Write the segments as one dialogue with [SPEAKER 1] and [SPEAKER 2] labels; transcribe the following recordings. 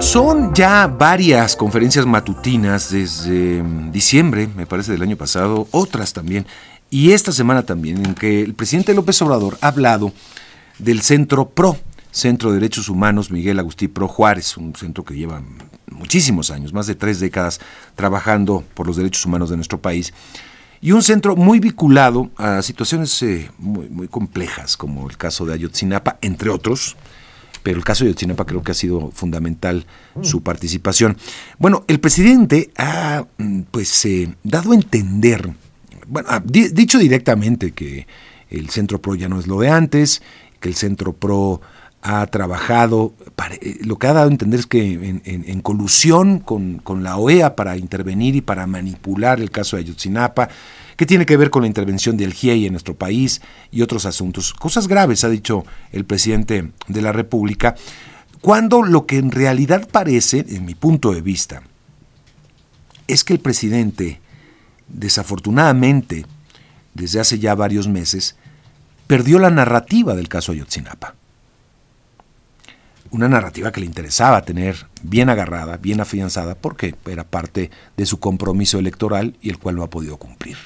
[SPEAKER 1] Son ya varias conferencias matutinas desde mm, diciembre, me parece, del año pasado, otras también, y esta semana también, en que el presidente López Obrador ha hablado del Centro PRO, Centro de Derechos Humanos Miguel Agustín Pro Juárez, un centro que lleva muchísimos años, más de tres décadas, trabajando por los derechos humanos de nuestro país, y un centro muy vinculado a situaciones eh, muy complejas, como el caso de Ayotzinapa, entre otros, pero el caso de Ayotzinapa creo que ha sido fundamental su participación. Bueno, el presidente ha mm, pues eh, dado a entender, bueno, ha dicho directamente que el Centro PRO ya no es lo de antes, que el Centro PRO ha trabajado, eh, lo que ha dado a entender es que en, colusión con, con, la OEA para intervenir y para manipular el caso de Ayotzinapa, que tiene que ver con la intervención del GIEI en nuestro país y otros asuntos. Cosas graves, ha dicho el presidente de la República, cuando lo que en realidad parece, en mi punto de vista, es que el presidente, desafortunadamente, desde hace ya varios meses, perdió la narrativa del caso Ayotzinapa. Una narrativa que le interesaba tener bien agarrada, bien afianzada, porque era parte de su compromiso electoral y el cual no ha podido cumplir.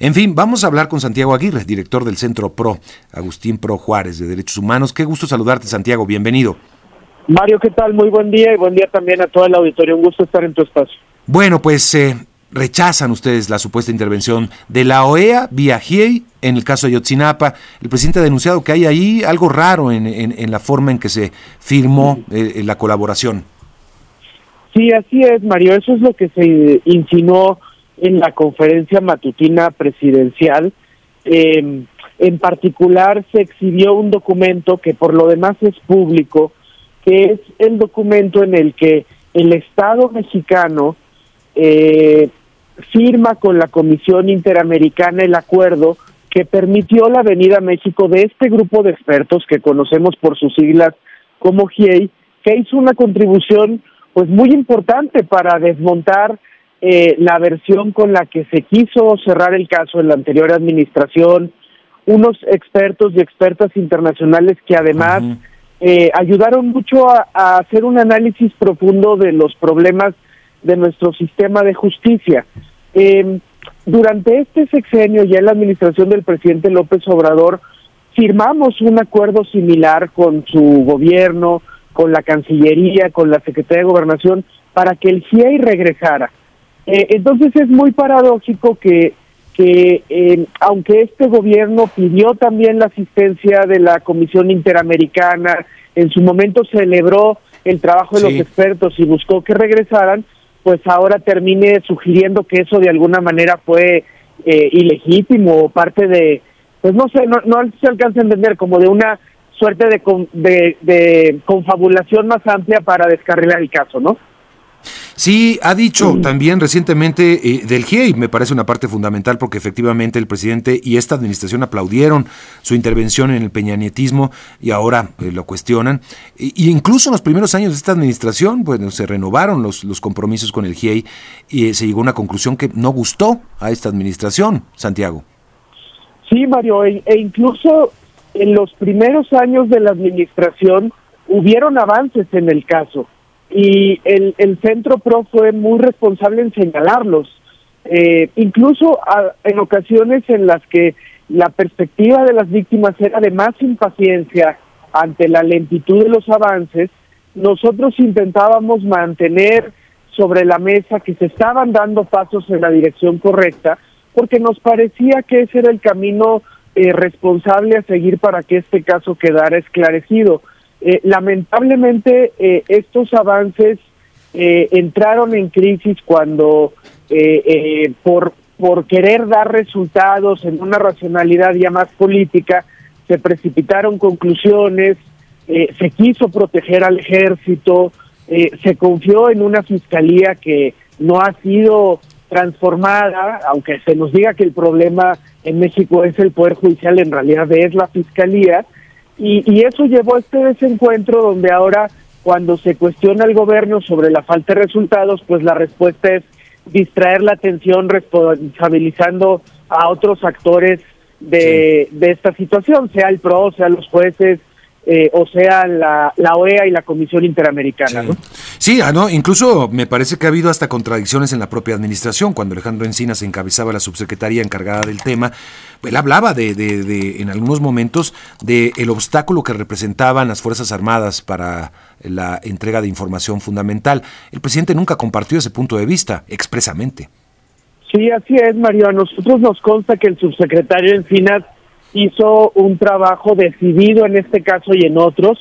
[SPEAKER 1] En fin, vamos a hablar con Santiago Aguirre, director del Centro PRO, Agustín Pro Juárez de Derechos Humanos. Qué gusto saludarte, Santiago, bienvenido.
[SPEAKER 2] Mario, ¿qué tal? Muy buen día y buen día también a toda la auditorio. Un gusto estar en tu espacio.
[SPEAKER 1] Bueno, pues eh, rechazan ustedes la supuesta intervención de la OEA vía GIEI en el caso de Yotzinapa. El presidente ha denunciado que hay ahí algo raro en, la forma en que se firmó eh, la colaboración.
[SPEAKER 2] Sí, así es, Mario. Eso es lo que se insinuó en la conferencia matutina presidencial. Em, en particular se exhibió un documento que por lo demás es público, que es el documento en el que el Estado mexicano eh, firma con la Comisión Interamericana el acuerdo que permitió la venida a México de este grupo de expertos que conocemos por sus siglas como GIEI, que hizo una contribución pues muy importante para desmontar eh, la versión con la que se quiso cerrar el caso en la anterior administración, unos expertos y expertas internacionales que además eh, ayudaron mucho a, hacer un análisis profundo de los problemas de nuestro sistema de justicia. Em, durante este sexenio, ya en la administración del presidente López Obrador, firmamos un acuerdo similar con su gobierno, con la Cancillería, con la Secretaría de Gobernación, para que el GIEI regresara. Eh, entonces es muy paradójico que, que eh, aunque este gobierno pidió también la asistencia de la Comisión Interamericana, en su momento celebró el trabajo de los expertos y buscó que regresaran, pues ahora termine sugiriendo que eso de alguna manera fue eh, ilegítimo o parte de, pues no sé, no, no se alcanza a entender como de una suerte de, de, de confabulación más amplia para descarrilar el caso, ¿no?
[SPEAKER 1] Sí, ha dicho también recientemente eh, del GIEI, me parece una parte fundamental porque efectivamente el presidente y esta administración aplaudieron su intervención en el peñanietismo y ahora eh, lo cuestionan. Y, incluso en los primeros años de esta administración, bueno, se renovaron los, los compromisos con el GIEI y eh, se llegó a una conclusión que no gustó a esta administración, Santiago.
[SPEAKER 2] Sí, Mario, e, e incluso en los primeros años de la administración hubieron avances en el caso y el, el Centro PRO fue muy responsable en señalarlos, eh, incluso en ocasiones en las que la perspectiva de las víctimas era de más impaciencia ante la lentitud de los avances, nosotros intentábamos mantener sobre la mesa que se estaban dando pasos en la dirección correcta, porque nos parecía que ese era el camino eh, responsable a seguir para que este caso quedara esclarecido. Eh, lamentablemente eh, estos avances eh, entraron en crisis cuando por, por querer dar resultados en una racionalidad ya más política, se precipitaron conclusiones, se quiso proteger al ejército, se confió en una fiscalía que no ha sido transformada, aunque se nos diga que el problema en México es el Poder Judicial, en realidad es la fiscalía, y, eso llevó a este desencuentro donde ahora cuando se cuestiona al gobierno sobre la falta de resultados, pues la respuesta es distraer la atención responsabilizando a otros actores de, de esta situación, sea el PRO, sea los jueces, eh, o sea, la, la, OEA y la Comisión Interamericana.
[SPEAKER 1] Sí,
[SPEAKER 2] ¿no?
[SPEAKER 1] sí ah, ¿no? incluso me parece que ha habido hasta contradicciones en la propia administración. Cuando Alejandro Encinas encabezaba la subsecretaría encargada del tema, él hablaba de, de, de en algunos momentos de el obstáculo que representaban las Fuerzas Armadas para la entrega de información fundamental. El presidente nunca compartió ese punto de vista expresamente.
[SPEAKER 2] Sí, así es, Mario. A nosotros nos consta que el subsecretario Encinas hizo un trabajo decidido en este caso y en otros.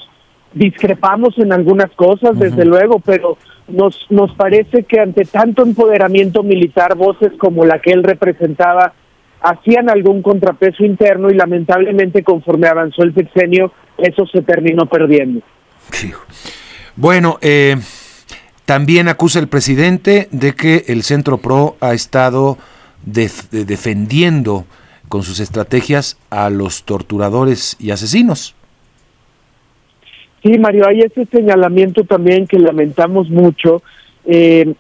[SPEAKER 2] Discrepamos en algunas cosas, desde luego, pero nos, nos parece que ante tanto empoderamiento militar, voces como la que él representaba hacían algún contrapeso interno y lamentablemente conforme avanzó el sexenio, eso se terminó perdiendo.
[SPEAKER 1] Bueno, eh, también acusa el presidente de que el Centro PRO ha estado de defendiendo con sus estrategias a los torturadores y asesinos.
[SPEAKER 2] Sí, Mario, hay ese señalamiento también que lamentamos mucho. Eh,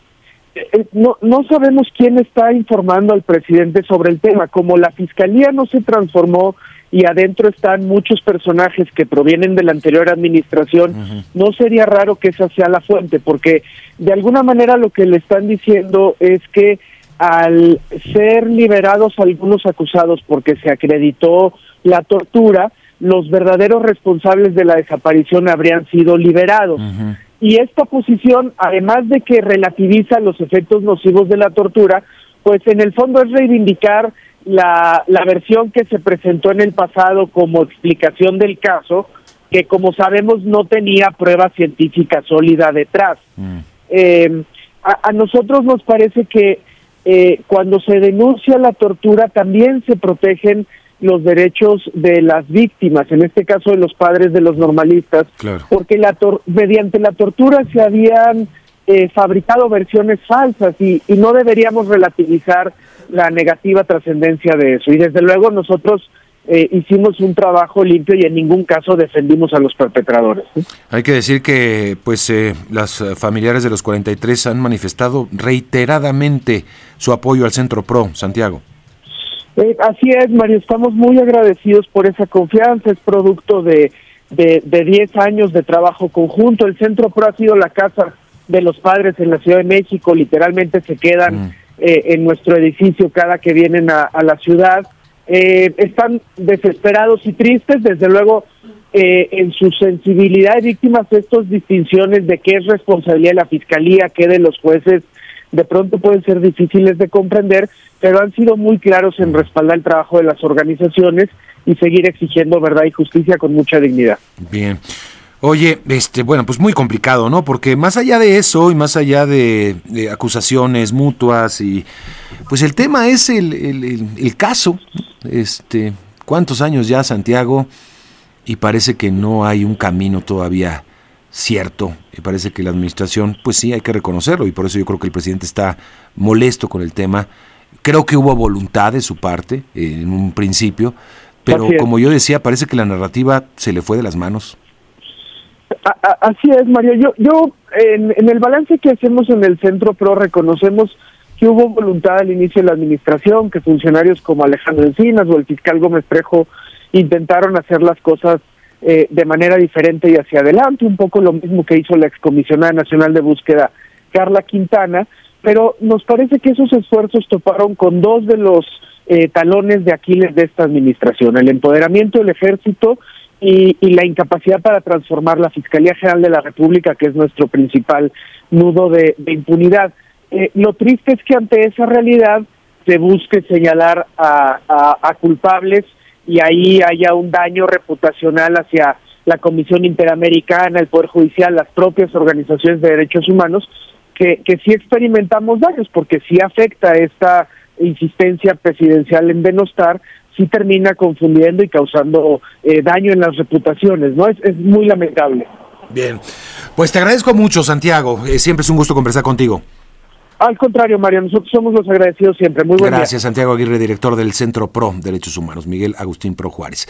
[SPEAKER 2] no, no sabemos quién está informando al presidente sobre el tema. Como la fiscalía no se transformó y adentro están muchos personajes que provienen de la anterior administración, uh -huh. no sería raro que esa sea la fuente, porque de alguna manera lo que le están diciendo es que al ser liberados algunos acusados porque se acreditó la tortura, los verdaderos responsables de la desaparición habrían sido liberados. Uh -huh. Y esta posición, además de que relativiza los efectos nocivos de la tortura, pues en el fondo es reivindicar la, la versión que se presentó en el pasado como explicación del caso, que como sabemos no tenía prueba científica sólida detrás. -huh. eh, a, a nosotros nos parece que eh, cuando se denuncia la tortura también se protegen los derechos de las víctimas, en este caso de los padres de los normalistas,
[SPEAKER 1] claro.
[SPEAKER 2] porque la mediante la tortura se habían eh, fabricado versiones falsas y, y, no deberíamos relativizar la negativa trascendencia de eso. Y desde luego nosotros eh, hicimos un trabajo limpio y en ningún caso defendimos a los perpetradores. ¿sí?
[SPEAKER 1] Hay que decir que pues eh, las familiares de los 43 han manifestado reiteradamente su apoyo al Centro PRO, Santiago.
[SPEAKER 2] Eh, así es, Mario, estamos muy agradecidos por esa confianza, es producto de, de, de 10 años de trabajo conjunto. El Centro PRO ha sido la casa de los padres en la Ciudad de México, literalmente se quedan mm. eh, en nuestro edificio cada que vienen a, a la ciudad. Eh, están desesperados y tristes, desde luego eh, en su sensibilidad de víctimas estas distinciones de qué es responsabilidad de la Fiscalía, qué de los jueces, de pronto pueden ser difíciles de comprender, pero han sido muy claros en respaldar el trabajo de las organizaciones y seguir exigiendo verdad y justicia con mucha dignidad.
[SPEAKER 1] Bien. Oye, este, bueno, pues muy complicado, ¿no? Porque más allá de eso y más allá de, de acusaciones mutuas y pues el tema es el, el, el, el, caso, este, cuántos años ya Santiago y parece que no hay un camino todavía cierto, y parece que la administración, pues sí, hay que reconocerlo y por eso yo creo que el presidente está molesto con el tema. Creo que hubo voluntad de su parte eh, en un principio, pero como yo decía, parece que la narrativa se le fue de las manos.
[SPEAKER 2] Así es, Mario. Yo, yo en, en, el balance que hacemos en el Centro PRO reconocemos que hubo voluntad al inicio de la administración, que funcionarios como Alejandro Encinas o el fiscal Gómez Trejo intentaron hacer las cosas eh, de manera diferente y hacia adelante, un poco lo mismo que hizo la excomisionada nacional de búsqueda Carla Quintana, pero nos parece que esos esfuerzos toparon con dos de los eh, talones de Aquiles de esta administración, el empoderamiento del ejército y, y, la incapacidad para transformar la Fiscalía General de la República, que es nuestro principal nudo de, impunidad. Eh, lo triste es que ante esa realidad se busque señalar a, a, a culpables y ahí haya un daño reputacional hacia la Comisión Interamericana, el Poder Judicial, las propias organizaciones de derechos humanos, que, que sí experimentamos daños, porque sí afecta esta insistencia presidencial en denostar, sí termina confundiendo y causando eh, daño en las reputaciones, ¿no? Es, es, muy lamentable.
[SPEAKER 1] Bien, pues te agradezco mucho, Santiago. Eh, siempre es un gusto conversar contigo.
[SPEAKER 2] Al contrario, María, nosotros somos los agradecidos siempre. Muy buen
[SPEAKER 1] Gracias,
[SPEAKER 2] día.
[SPEAKER 1] Santiago Aguirre, director del Centro PRO Derechos Humanos, Miguel Agustín Pro Juárez.